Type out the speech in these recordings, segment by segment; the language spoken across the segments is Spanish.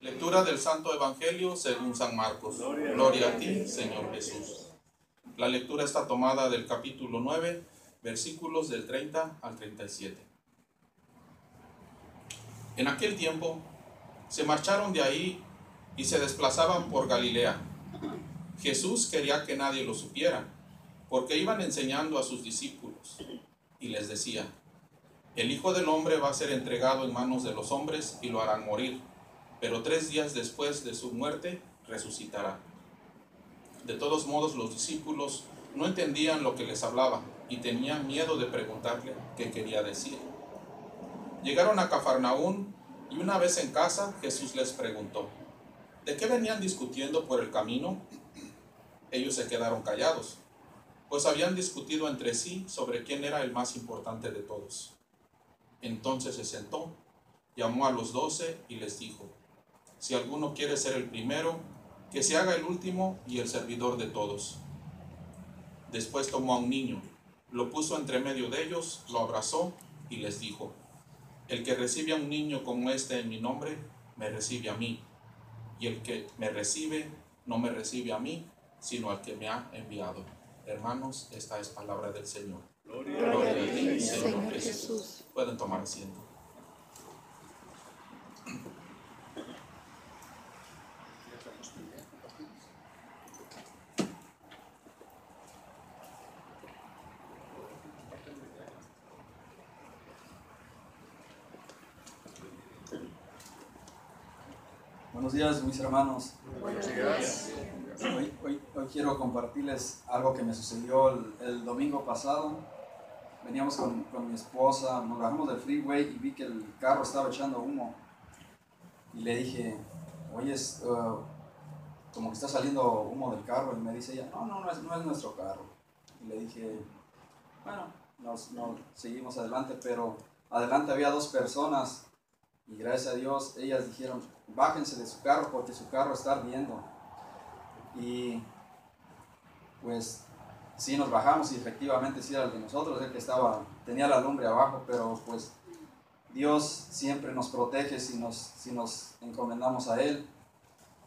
Lectura del Santo Evangelio según San Marcos. Gloria a ti, Señor Jesús. La lectura está tomada del capítulo 9, versículos del 30 al 37. En aquel tiempo se marcharon de ahí y se desplazaban por Galilea. Jesús quería que nadie lo supiera, porque iban enseñando a sus discípulos y les decía, el Hijo del Hombre va a ser entregado en manos de los hombres y lo harán morir, pero tres días después de su muerte resucitará. De todos modos los discípulos no entendían lo que les hablaba y tenían miedo de preguntarle qué quería decir. Llegaron a Cafarnaún y una vez en casa Jesús les preguntó, ¿de qué venían discutiendo por el camino? Ellos se quedaron callados, pues habían discutido entre sí sobre quién era el más importante de todos. Entonces se sentó, llamó a los doce y les dijo, si alguno quiere ser el primero, que se haga el último y el servidor de todos. Después tomó a un niño, lo puso entre medio de ellos, lo abrazó y les dijo, el que recibe a un niño como este en mi nombre, me recibe a mí, y el que me recibe, no me recibe a mí, sino al que me ha enviado. Hermanos, esta es palabra del Señor. Gloria, a ti, Señor Jesús. Pueden tomar asiento. Buenos días, mis hermanos. Buenos días. Hoy, hoy- hoy quiero compartirles algo que me sucedió el, el domingo pasado. Veníamos con, con mi esposa, nos bajamos del freeway y vi que el carro estaba echando humo. Y le dije, oye, es, uh, como que está saliendo humo del carro. Y me dice ella, no, no, no es, no es nuestro carro. Y le dije, bueno, nos, nos seguimos adelante, pero adelante había dos personas y gracias a Dios ellas dijeron, bájense de su carro porque su carro está ardiendo. Y pues sí nos bajamos y efectivamente sí era el de nosotros, el que estaba, tenía la lumbre abajo, pero pues Dios siempre nos protege si nos, si nos encomendamos a Él.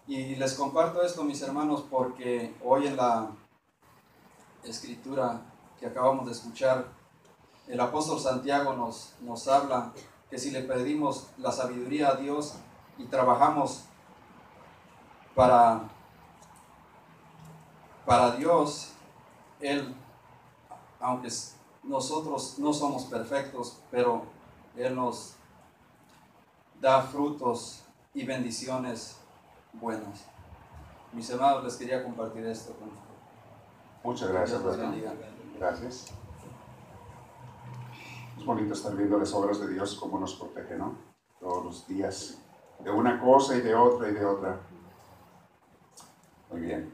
Y les comparto esto, mis hermanos, porque hoy en la escritura que acabamos de escuchar, el apóstol Santiago nos, nos habla que si le pedimos la sabiduría a Dios y trabajamos para, para Dios, Él, aunque nosotros no somos perfectos, pero Él nos da frutos y bendiciones buenas. Mis hermanos, les quería compartir esto con ustedes. Muchas gracias. Gracias. Es bonito estar viendo las obras de Dios, cómo nos protege, ¿no? Todos los días, de una cosa y de otra y de otra. Muy bien.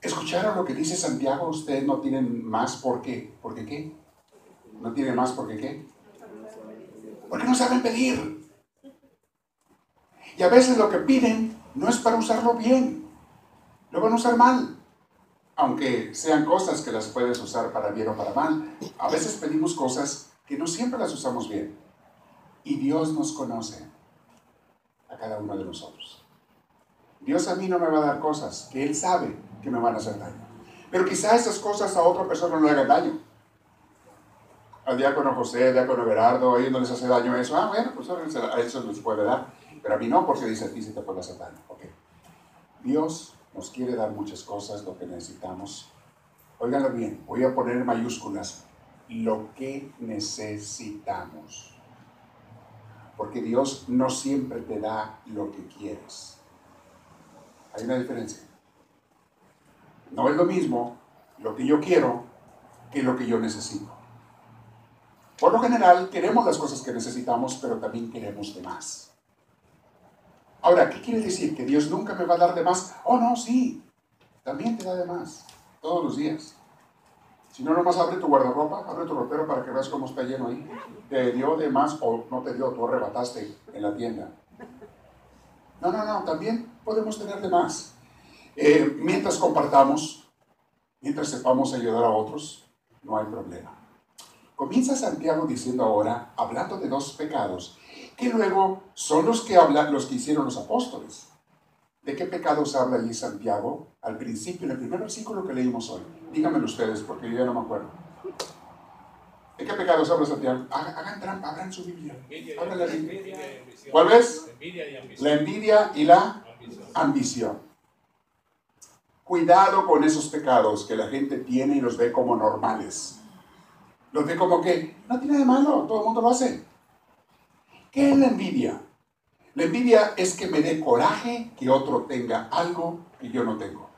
¿Escucharon lo que dice Santiago? Ustedes no tienen más porque, ¿por qué? ¿No tienen más porque qué? Porque no saben pedir. Y a veces lo que piden no es para usarlo bien, lo van a usar mal. Aunque sean cosas que las puedes usar para bien o para mal, a veces pedimos cosas que no siempre las usamos bien. Y Dios nos conoce a cada uno de nosotros. Dios a mí no me va a dar cosas que Él sabe que me van a hacer daño. Pero quizá esas cosas a otra persona no le hagan daño. Al diácono José, al diácono Gerardo, a ellos no les hace daño eso. Ah, bueno, pues a eso- les puede dar. Pero a mí no, porque dice a ti si te puede hacer daño. Ok. Dios nos quiere dar muchas cosas, lo que necesitamos. Óiganlo bien, voy a poner en mayúsculas lo que necesitamos. Porque Dios no siempre te da lo que quieres. Hay una diferencia. No es lo mismo lo que yo quiero que lo que yo necesito. Por lo general queremos las cosas que necesitamos, pero también queremos de más. Ahora, ¿qué quiere decir? ¿Que Dios nunca me va a dar de más? Oh, no, sí. También te da de más. Todos los días. Si no, nomás abre tu guardarropa, abre tu ropero para que veas cómo está lleno ahí. ¿Te dio de más o no te dio? Tú arrebataste en la tienda. No, no, no. También podemos tener de más. Eh, mientras compartamos, mientras sepamos ayudar a otros, no hay problema. Comienza Santiago diciendo ahora, hablando de dos pecados, que luego son los que hablan, los que hicieron los apóstoles. ¿De qué pecados habla allí Santiago? Al principio, en el primer versículo que leímos hoy. Díganmelo ustedes, porque yo ya no me acuerdo. ¿De qué pecados habla Santiago? Hagan trampa, abran su Biblia. ¿Cuál es? La envidia y la ambición. Cuidado con esos pecados que la gente tiene y los ve como normales. Los ve como que no tiene de malo, todo el mundo lo hace. ¿Qué es la envidia? La envidia es que me dé coraje que otro tenga algo que yo no tengo.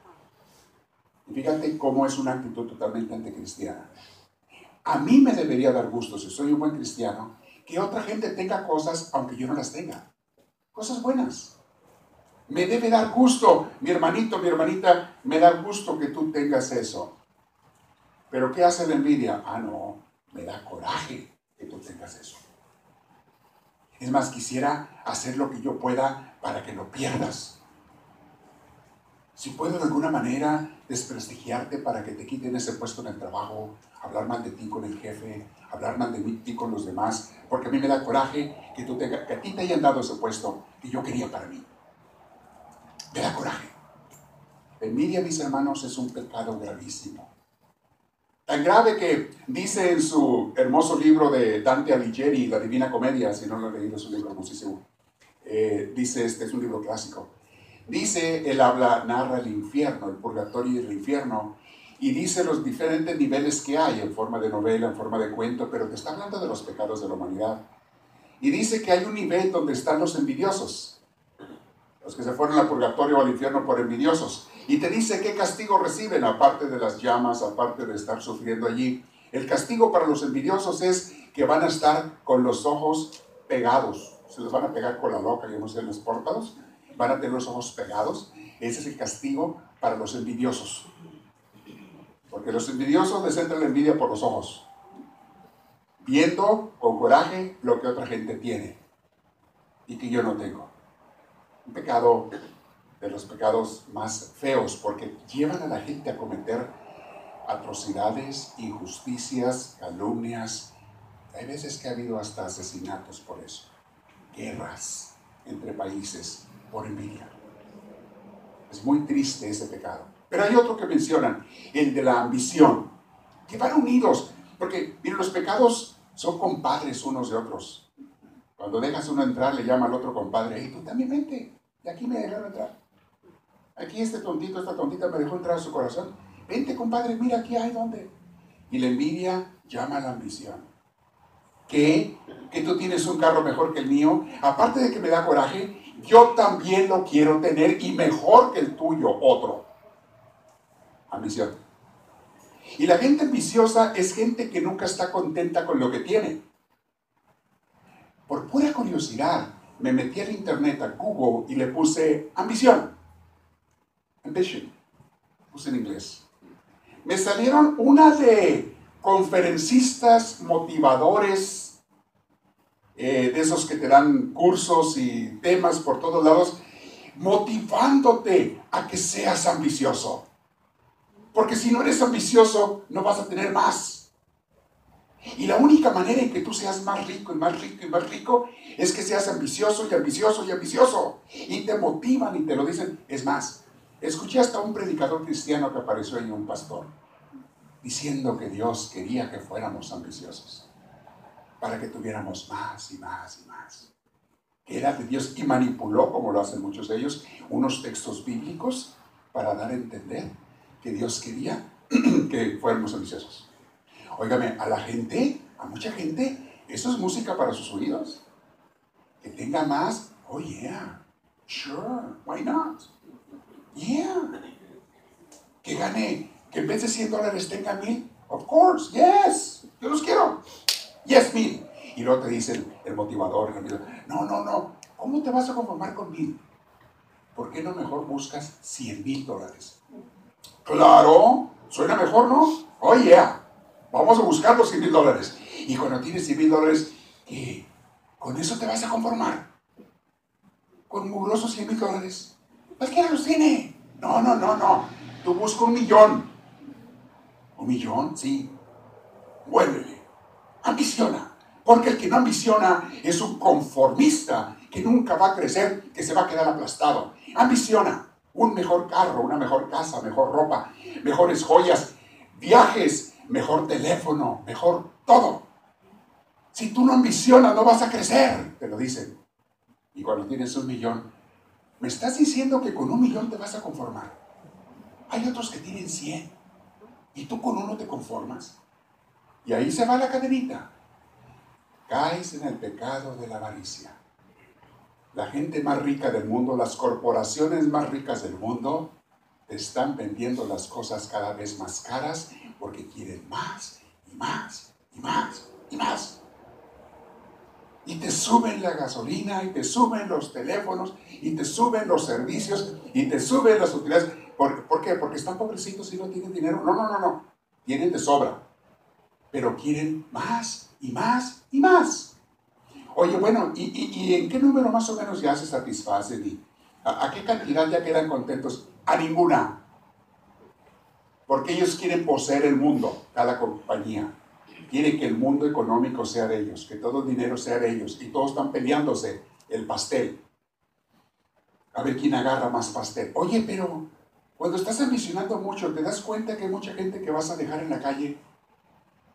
Y fíjate cómo es una actitud totalmente anticristiana. A mí me debería dar gusto, si soy un buen cristiano, que otra gente tenga cosas aunque yo no las tenga. Cosas buenas. Me debe dar gusto, mi hermanito, mi hermanita, me da gusto que tú tengas eso. Pero ¿qué hace la envidia? Ah, no, me da coraje que tú tengas eso. Es más, quisiera hacer lo que yo pueda para que lo pierdas. Si puedo de alguna manera desprestigiarte para que te quiten ese puesto en el trabajo, hablar mal de ti con el jefe, hablar mal de ti con los demás, porque a mí me da coraje que, tú que a ti te hayan dado ese puesto que yo quería para mí. Me da coraje. envidia, mis hermanos, es un pecado gravísimo. Tan grave que dice en su hermoso libro de Dante Alighieri, La Divina Comedia, si no lo he leído, es un libro hermosísimo. Eh, dice, este es un libro clásico. Dice, él habla, narra el infierno, el purgatorio y el infierno, y dice los diferentes niveles que hay en forma de novela, en forma de cuento, pero te está hablando de los pecados de la humanidad. Y dice que hay un nivel donde están los envidiosos, los que se fueron al purgatorio o al infierno por envidiosos. Y te dice qué castigo reciben, aparte de las llamas, aparte de estar sufriendo allí. El castigo para los envidiosos es que van a estar con los ojos pegados. Se les van a pegar con la loca, yo no sé, los pórtalos. Van a tener los ojos pegados. Ese es el castigo para los envidiosos. Porque los envidiosos les entra la envidia por los ojos. Viendo con coraje lo que otra gente tiene y que yo no tengo. Un pecado de los pecados más feos, porque llevan a la gente a cometer atrocidades, injusticias, calumnias. Hay veces que ha habido hasta asesinatos por eso, guerras entre países por envidia. Es muy triste ese pecado. Pero hay otro que mencionan, el de la ambición, que van unidos, porque miren, los pecados son compadres unos de otros. Cuando dejas uno entrar, le llama al otro compadre, y tú también vente, de aquí me dejaron entrar. Aquí este tontito, esta tontita me dejó entrar a su corazón. Vente, compadre, mira aquí hay donde. Y la envidia llama a la ambición. ¿Qué? Que tú tienes un carro mejor que el mío. Aparte de que me da coraje, yo también lo quiero tener y mejor que el tuyo, otro. Ambición. Y la gente ambiciosa es gente que nunca está contenta con lo que tiene. Por pura curiosidad, me metí al internet, a Google, y le puse ambición ambition, puse en inglés. Me salieron una de conferencistas motivadores, eh, de esos que te dan cursos y temas por todos lados, motivándote a que seas ambicioso. Porque si no eres ambicioso, no vas a tener más. Y la única manera en que tú seas más rico y más rico y más rico es que seas ambicioso y ambicioso y ambicioso. Y te motivan y te lo dicen. Es más, Escuché hasta un predicador cristiano que apareció en un pastor, diciendo que Dios quería que fuéramos ambiciosos, para que tuviéramos más y más y más. Que era de Dios y manipuló, como lo hacen muchos de ellos, unos textos bíblicos para dar a entender que Dios quería que fuéramos ambiciosos. Óigame, a la gente, a mucha gente, eso es música para sus oídos. Que tenga más, oh yeah, sure, why not? Yeah. Que gane, que en vez de 100 dólares tenga mil. Of course, yes. Yo los quiero. Yes, mil. Y luego te dice el, motivador, no, no, no. ¿Cómo te vas a conformar con mil? ¿Por qué no mejor buscas 100 mil dólares? Claro, suena mejor, ¿no? Oh, yeah. Vamos a buscar los 100 mil dólares. Y cuando tienes 100 mil dólares. ¿Con eso te vas a conformar? ¿Con mugrosos 100 mil dólares? Los tiene. No, no, no, no. Tú busca un millón. ¿Un millón? Sí. Muévele. Ambiciona. Porque el que no ambiciona es un conformista que nunca va a crecer, que se va a quedar aplastado. Ambiciona un mejor carro, una mejor casa, mejor ropa, mejores joyas, viajes, mejor teléfono, mejor todo. Si tú no ambicionas, no vas a crecer, te lo dicen. Y cuando tienes un millón, ¿me estás diciendo que con un millón te vas a conformar? Hay otros que tienen 100 y tú con uno te conformas. Y ahí se va la cadenita. Caes en el pecado de la avaricia. La gente más rica del mundo, las corporaciones más ricas del mundo, te están vendiendo las cosas cada vez más caras porque quieren más y más y más y más. Y te suben la gasolina y te suben los teléfonos y te suben los servicios y te suben las utilidades. ¿Por, ¿Por, qué? Porque están pobrecitos y no tienen dinero. No, no, no, no. Tienen de sobra. Pero quieren más y más y más. Oye, bueno, ¿y, en qué número más o menos ya se satisfacen? a, a qué cantidad ya quedan contentos? A ninguna. Porque ellos quieren poseer el mundo, cada compañía. Quiere que el mundo económico sea de ellos, que todo el dinero sea de ellos. Y todos están peleándose el pastel. A ver quién agarra más pastel. Oye, pero cuando estás ambicionando mucho, ¿te das cuenta que hay mucha gente que vas a dejar en la calle?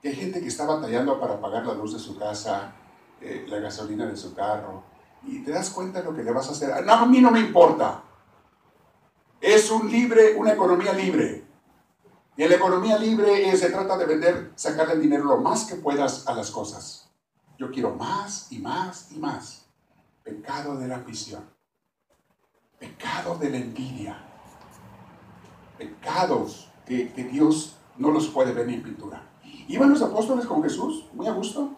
Que hay gente que está batallando para pagar la luz de su casa, eh, la gasolina de su carro. Y te das cuenta de lo que le vas a hacer. No, a mí no me importa. Es un libre, una economía libre. Y en la economía libre se trata de vender, sacarle el dinero lo más que puedas a las cosas. Yo quiero más y más y más. Pecado de la ambición. Pecado de la envidia. Pecados que, Dios no los puede ver en pintura. Iban los apóstoles con Jesús, muy a gusto.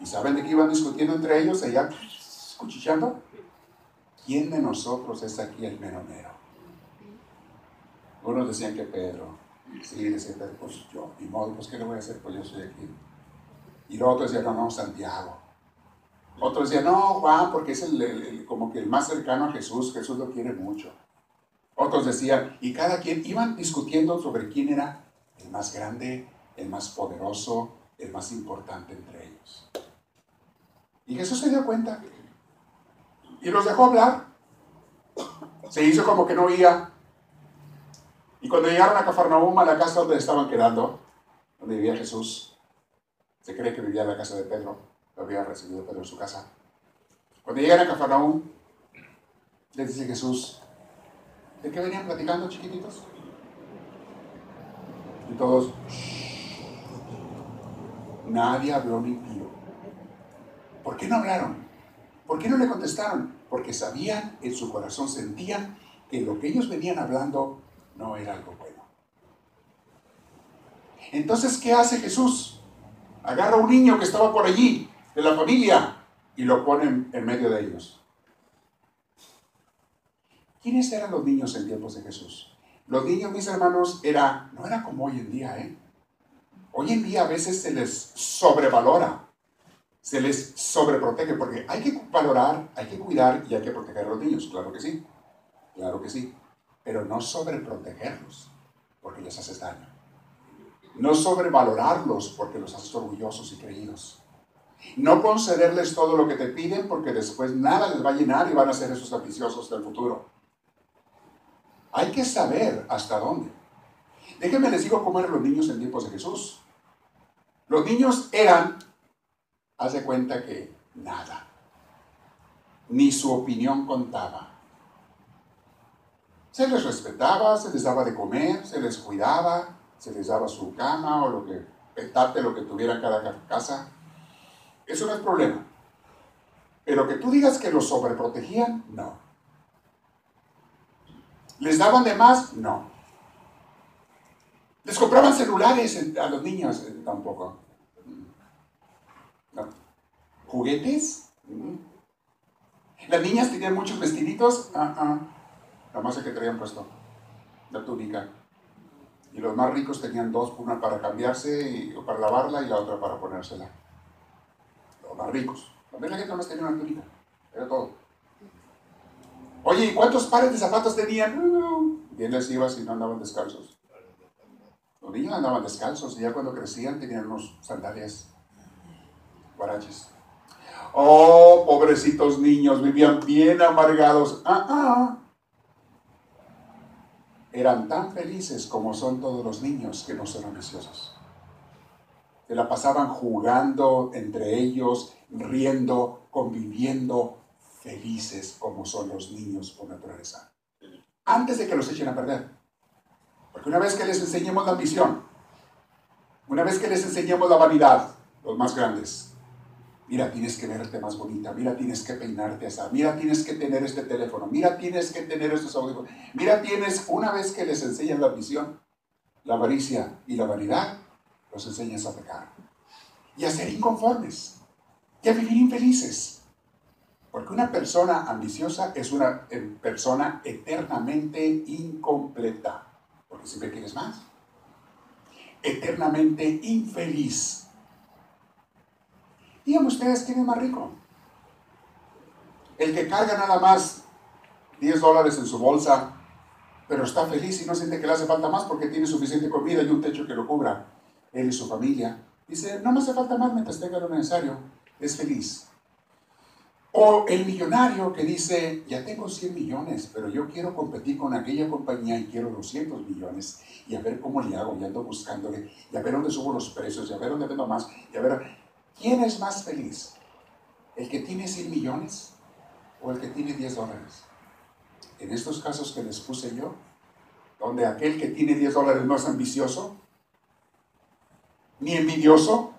¿Y saben de qué iban discutiendo entre ellos allá, escuchando? ¿Quién de nosotros es aquí el meronero? Unos decían que Pedro. Sí, decían, pues yo, ni modo, pues ¿qué le voy a hacer? Pues yo soy aquí. Y los otros decían, no, no, Santiago. Otros decían, no, Juan, porque es el, como que el más cercano a Jesús, Jesús lo quiere mucho. Otros decían, y cada quien iban discutiendo sobre quién era el más grande, el más poderoso, el más importante entre ellos. Y Jesús se dio cuenta y los dejó hablar. Se hizo como que no oía. Y cuando llegaron a Cafarnaúm, a la casa donde estaban quedando, donde vivía Jesús, se cree que vivía en la casa de Pedro, lo había recibido Pedro en su casa. Cuando llegan a Cafarnaúm, les dice Jesús, ¿de qué venían platicando, chiquititos? Y todos, nadie habló ni pío. ¿Por qué no hablaron? ¿Por qué no le contestaron? Porque sabían, en su corazón sentían que lo que ellos venían hablando no era algo bueno. Entonces, ¿qué hace Jesús? Agarra a un niño que estaba por allí, de la familia, y lo pone en medio de ellos. ¿Quiénes eran los niños en tiempos de Jesús? Los niños, mis hermanos, era, no era como hoy en día, ¿eh? Hoy en día a veces se les sobrevalora, se les sobreprotege, porque hay que valorar, hay que cuidar y hay que proteger a los niños, claro que sí, claro que sí, pero no sobreprotegerlos, porque les haces daño. No sobrevalorarlos porque los haces orgullosos y creídos. No concederles todo lo que te piden porque después nada les va a llenar y van a ser esos ambiciosos del futuro. Hay que saber hasta dónde. Déjenme les digo cómo eran los niños en tiempos de Jesús. Los niños eran, haz de cuenta que nada. Ni su opinión contaba. Se les respetaba, se les daba de comer, se les cuidaba, se les daba su cama o lo que, petate, lo que tuviera cada casa. Eso no es problema. Pero que tú digas que los sobreprotegían, no. ¿Les daban de más? No. ¿Les compraban celulares a los niños? Eh, tampoco. No. ¿Juguetes? Mm. ¿Las niñas tenían muchos vestiditos? Ah, ah. La más que traían puesto. La túnica. Y los más ricos tenían dos, una para cambiarse y, o para lavarla y la otra para ponérsela. Los más ricos. También la gente más tenía una túnica. Era todo. Oye, ¿y cuántos pares de zapatos tenían? Bien les iba si no andaban descalzos. Los niños andaban descalzos y ya cuando crecían tenían unos sandalias guaraches. Oh, pobrecitos niños, vivían bien amargados. Ah, ah. Eran tan felices como son todos los niños que no son ambiciosos. Se la pasaban jugando entre ellos, riendo, conviviendo, felices como son los niños por naturaleza. Antes de que los echen a perder. Porque una vez que les enseñemos la ambición, una vez que les enseñemos la vanidad, los más grandes, mira, tienes que verte más bonita, mira, tienes que peinarte así, mira, tienes que tener este teléfono, mira, tienes que tener estos audífonos, mira, tienes, una vez que les enseñan la ambición, la avaricia y la vanidad, los enseñas a pecar y a ser inconformes y a vivir infelices. Porque una persona ambiciosa es una eh, persona eternamente incompleta, porque siempre quieres más. Eternamente infeliz. Díganme ustedes, ¿quién es más rico? El que carga nada más 10 dólares en su bolsa, pero está feliz y no siente que le hace falta más porque tiene suficiente comida y un techo que lo cubra. Él y su familia. Dice, no me hace falta más mientras tenga lo necesario. Es feliz. O el millonario que dice, ya tengo 100 millones, pero yo quiero competir con aquella compañía y quiero 200 millones y a ver cómo le hago, y ando buscándole, y a ver dónde subo los precios, y a ver dónde vendo más, y a ver, ¿quién es más feliz? ¿El que tiene 100 millones o el que tiene 10 dólares? En estos casos que les puse yo, donde aquel que tiene 10 dólares no es ambicioso, ni envidioso,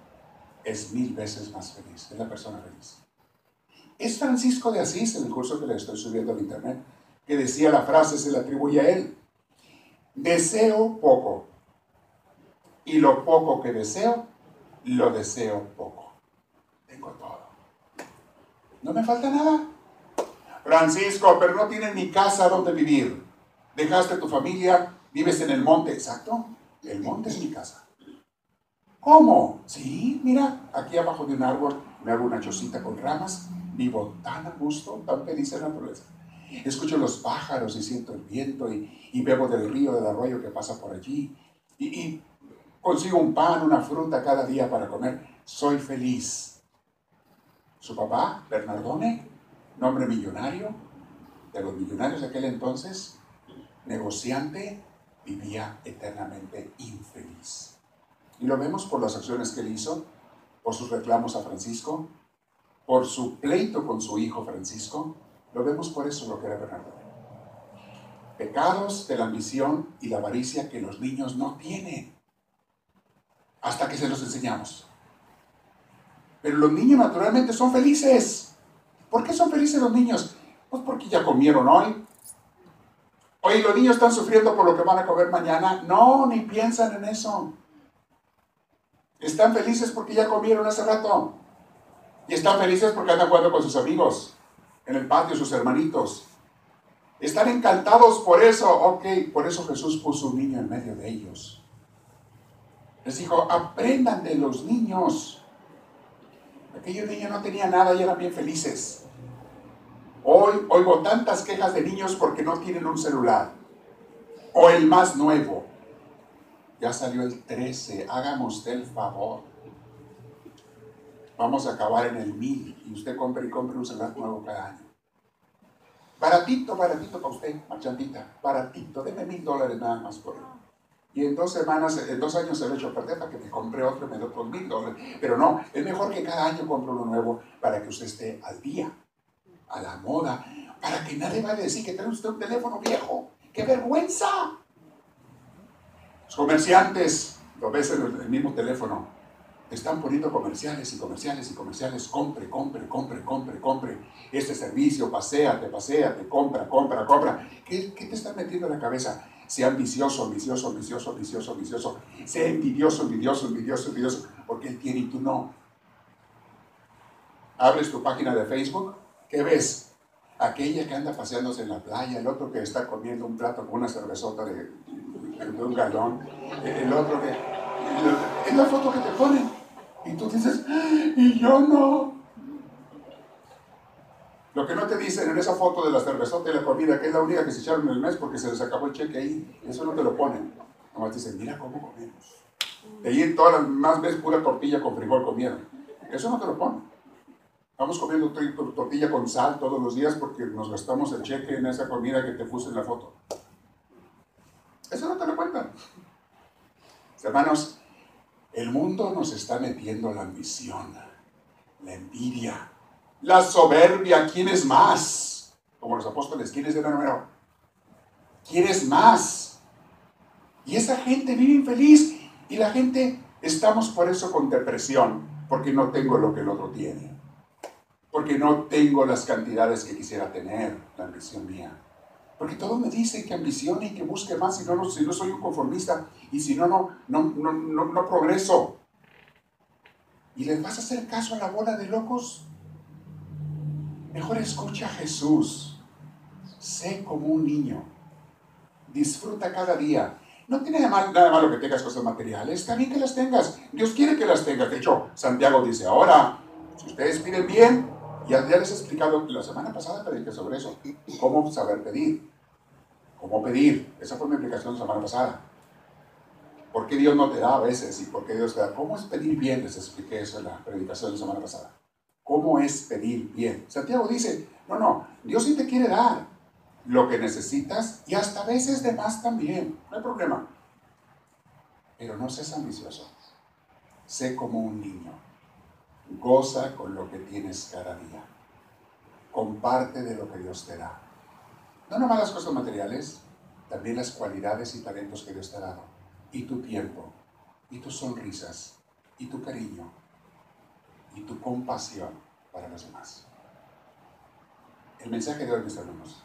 es mil veces más feliz, es la persona feliz. Es Francisco de Asís, en el curso que le estoy subiendo al internet, que decía la frase, se le atribuye a él. Deseo poco. Y lo poco que deseo, lo deseo poco. Todo. No me falta nada. Francisco, pero no tienes ni casa donde vivir. Dejaste tu familia, vives en el monte. Exacto. El monte es mi casa. ¿Cómo? Sí, mira, aquí abajo de un árbol me hago una chocita con ramas vivo tan a gusto, tan feliz en la naturaleza. Escucho los pájaros y siento el viento y, bebo del río, del arroyo que pasa por allí. Y, y consigo un pan, una fruta cada día para comer. Soy feliz. Su papá, Bernardone, nombre millonario, de los millonarios de aquel entonces, negociante, vivía eternamente infeliz. Y lo vemos por las acciones que él hizo, por sus reclamos a Francisco, por su pleito con su hijo Francisco, lo vemos por eso lo que era Bernardo. Pecados de la ambición y la avaricia que los niños no tienen hasta que se los enseñamos. Pero los niños naturalmente son felices. ¿Por qué son felices los niños? Pues porque ya comieron hoy. Hoy los niños están sufriendo por lo que van a comer mañana. No, ni piensan en eso. Están felices porque ya comieron hace rato. Y están felices porque andan jugando con sus amigos, en el patio, sus hermanitos. Están encantados por eso. Ok, por eso Jesús puso un niño en medio de ellos. Les dijo, aprendan de los niños. Aquellos niños no tenían nada y eran bien felices. Hoy oigo tantas quejas de niños porque no tienen un celular. O el más nuevo. Ya salió el 13. Hágame usted el favor vamos a acabar en el mil y usted compre y compre un celular nuevo cada año. Baratito, baratito para usted, marchandita, baratito, deme mil dólares nada más por él. Y en dos semanas, en dos años se lo he hecho perder para que me compre otro y me dé otros mil dólares. Pero no, es mejor que cada año compre uno nuevo para que usted esté al día, a la moda, para que nadie vaya a decir que tiene usted un teléfono viejo. ¡Qué vergüenza! Los comerciantes, lo ves en el mismo teléfono, están poniendo comerciales y comerciales y comerciales, compre, compre, compre, compre, compre, este servicio, paséate, paséate, compra, compra, compra. ¿Qué, te están metiendo en la cabeza? Sea ambicioso, ambicioso, ambicioso, ambicioso, ambicioso. Sea envidioso, envidioso, envidioso, envidioso, porque él tiene y tú no. Abres tu página de Facebook, ¿qué ves? Aquella que anda paseándose en la playa, el otro que está comiendo un plato con una cervezota de, de un galón, el otro que... Es la foto que te ponen. Y tú dices, y yo no. Lo que no te dicen en esa foto de la cervezota y la comida, que es la única que se echaron el mes porque se les acabó el cheque ahí, eso no te lo ponen. Nomás te dicen, mira cómo comemos. De ahí todas las más veces pura tortilla con frijol comieron. Eso no te lo ponen. Vamos comiendo tortilla con sal todos los días porque nos gastamos el cheque en esa comida que te puse en la foto. Eso no te lo cuentan. Hermanos, el mundo nos está metiendo la ambición, la envidia, la soberbia. ¿Quién es más? Como los apóstoles, ¿quién es el número? ¿Quién es más? Y esa gente vive infeliz y la gente estamos por eso con depresión, porque no tengo lo que el otro tiene, porque no tengo las cantidades que quisiera tener, la ambición mía. Porque todo me dice que ambicione y que busque más, si no, no, si no soy un conformista y si no, no, no, no, no, no progreso. ¿Y les vas a hacer caso a la bola de locos? Mejor escucha a Jesús. Sé como un niño. Disfruta cada día. No tiene nada, nada malo que tengas cosas materiales. Está bien que las tengas. Dios quiere que las tengas. De hecho, Santiago dice, ahora, si ustedes piden bien, ya, les he explicado, la semana pasada prediqué sobre eso, cómo saber pedir, cómo pedir. Esa fue mi explicación la semana pasada. ¿Por qué Dios no te da a veces y por qué Dios te da? ¿Cómo es pedir bien? Les expliqué eso en la predicación de la semana pasada. ¿Cómo es pedir bien? Santiago dice, no, no, Dios sí te quiere dar lo que necesitas y hasta a veces de más también, no hay problema. Pero no seas ambicioso, sé como un niño Goza con lo que tienes cada día. Comparte de lo que Dios te da. No nomás las cosas materiales, también las cualidades y talentos que Dios te ha dado. Y tu tiempo, y tus sonrisas, y tu cariño, y tu compasión para los demás. El mensaje de hoy, mis hermanos,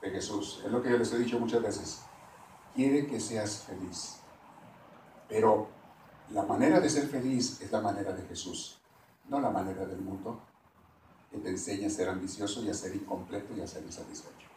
de Jesús, es lo que yo les he dicho muchas veces. Quiere que seas feliz. Pero la manera de ser feliz es la manera de Jesús no la manera del mundo que te enseña a ser ambicioso y a ser incompleto y a ser insatisfecho.